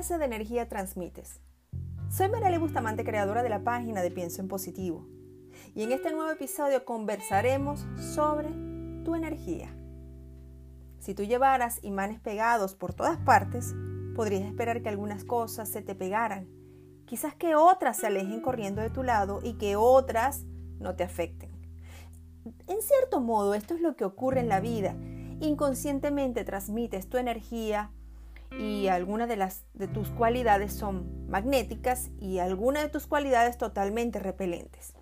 clase de energía transmites? Soy Mariale Bustamante, creadora de la página de Pienso en Positivo. Y en este nuevo episodio conversaremos sobre tu energía. Si tú llevaras imanes pegados por todas partes, podrías esperar que algunas cosas se te pegaran. Quizás que otras se alejen corriendo de tu lado y que otras no te afecten. En cierto modo, esto es lo que ocurre en la vida. Inconscientemente transmites tu energía y algunas de, las, de tus cualidades son magnéticas y algunas de tus cualidades totalmente repelentes.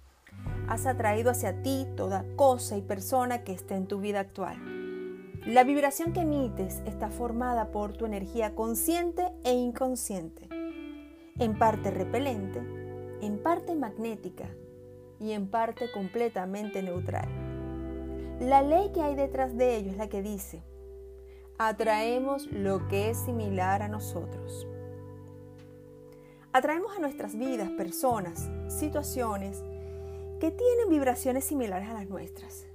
Has atraído hacia ti toda cosa y persona que esté en tu vida actual. La vibración que emites está formada por tu energía consciente e inconsciente, en parte repelente, en parte magnética y en parte completamente neutral. La ley que hay detrás de ello es la que dice, atraemos lo que es similar a nosotros. Atraemos a nuestras vidas personas, situaciones que tienen vibraciones similares a las nuestras.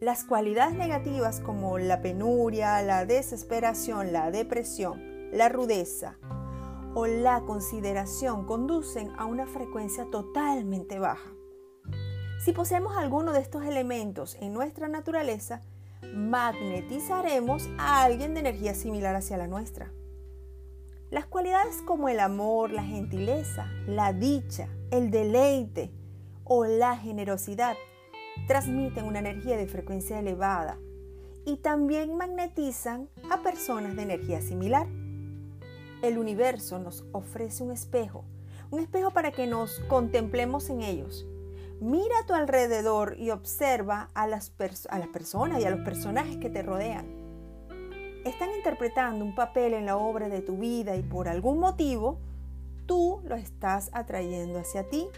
Las cualidades negativas como la penuria, la desesperación, la depresión, la rudeza o la consideración conducen a una frecuencia totalmente baja. Si poseemos alguno de estos elementos en nuestra naturaleza, magnetizaremos a alguien de energía similar hacia la nuestra. Las cualidades como el amor, la gentileza, la dicha, el deleite o la generosidad transmiten una energía de frecuencia elevada y también magnetizan a personas de energía similar. El universo nos ofrece un espejo, un espejo para que nos contemplemos en ellos Mira a tu alrededor y observa a las, a las personas y a los personajes que te rodean. Están interpretando un papel en la obra de tu vida y por algún motivo tú lo estás atrayendo hacia ti.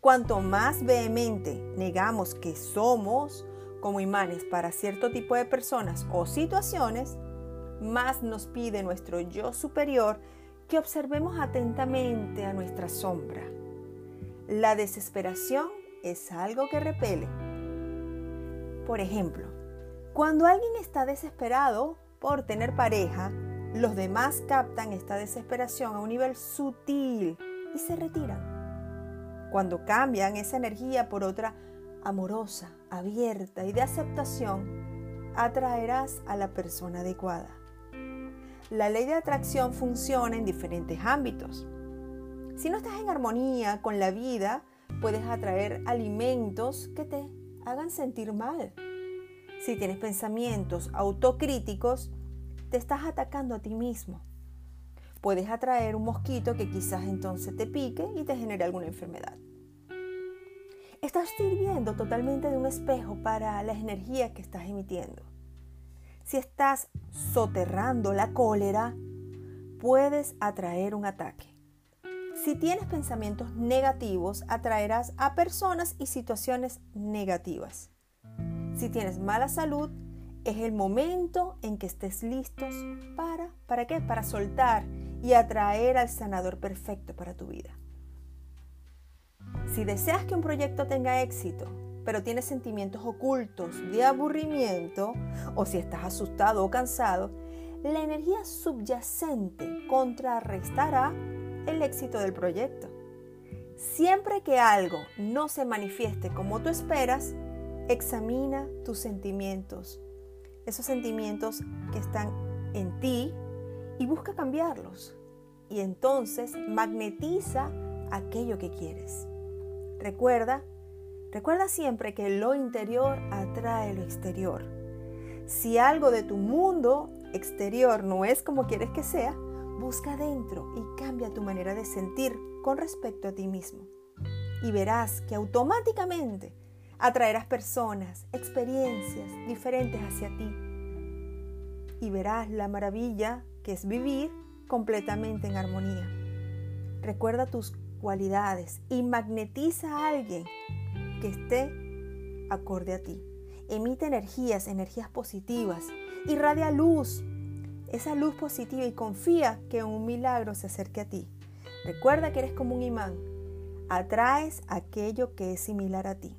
Cuanto más vehemente negamos que somos como imanes para cierto tipo de personas o situaciones, más nos pide nuestro yo superior que observemos atentamente a nuestra sombra. La desesperación es algo que repele. Por ejemplo, cuando alguien está desesperado por tener pareja, los demás captan esta desesperación a un nivel sutil y se retiran. Cuando cambian esa energía por otra amorosa, abierta y de aceptación, atraerás a la persona adecuada. La ley de atracción funciona en diferentes ámbitos. Si no estás en armonía con la vida, puedes atraer alimentos que te hagan sentir mal. Si tienes pensamientos autocríticos, te estás atacando a ti mismo. Puedes atraer un mosquito que quizás entonces te pique y te genere alguna enfermedad. Estás sirviendo totalmente de un espejo para las energías que estás emitiendo. Si estás soterrando la cólera, puedes atraer un ataque. Si tienes pensamientos negativos, atraerás a personas y situaciones negativas. Si tienes mala salud, es el momento en que estés listos para, ¿para qué? Para soltar y atraer al sanador perfecto para tu vida. Si deseas que un proyecto tenga éxito, pero tienes sentimientos ocultos de aburrimiento, o si estás asustado o cansado, la energía subyacente contrarrestará el éxito del proyecto. Siempre que algo no se manifieste como tú esperas, examina tus sentimientos, esos sentimientos que están en ti y busca cambiarlos. Y entonces magnetiza aquello que quieres. Recuerda, recuerda siempre que lo interior atrae lo exterior. Si algo de tu mundo exterior no es como quieres que sea, Busca dentro y cambia tu manera de sentir con respecto a ti mismo. Y verás que automáticamente atraerás personas, experiencias diferentes hacia ti. Y verás la maravilla que es vivir completamente en armonía. Recuerda tus cualidades y magnetiza a alguien que esté acorde a ti. Emite energías, energías positivas. Irradia luz, esa luz positiva y confía que un milagro se acerque a ti. Recuerda que eres como un imán. Atraes aquello que es similar a ti.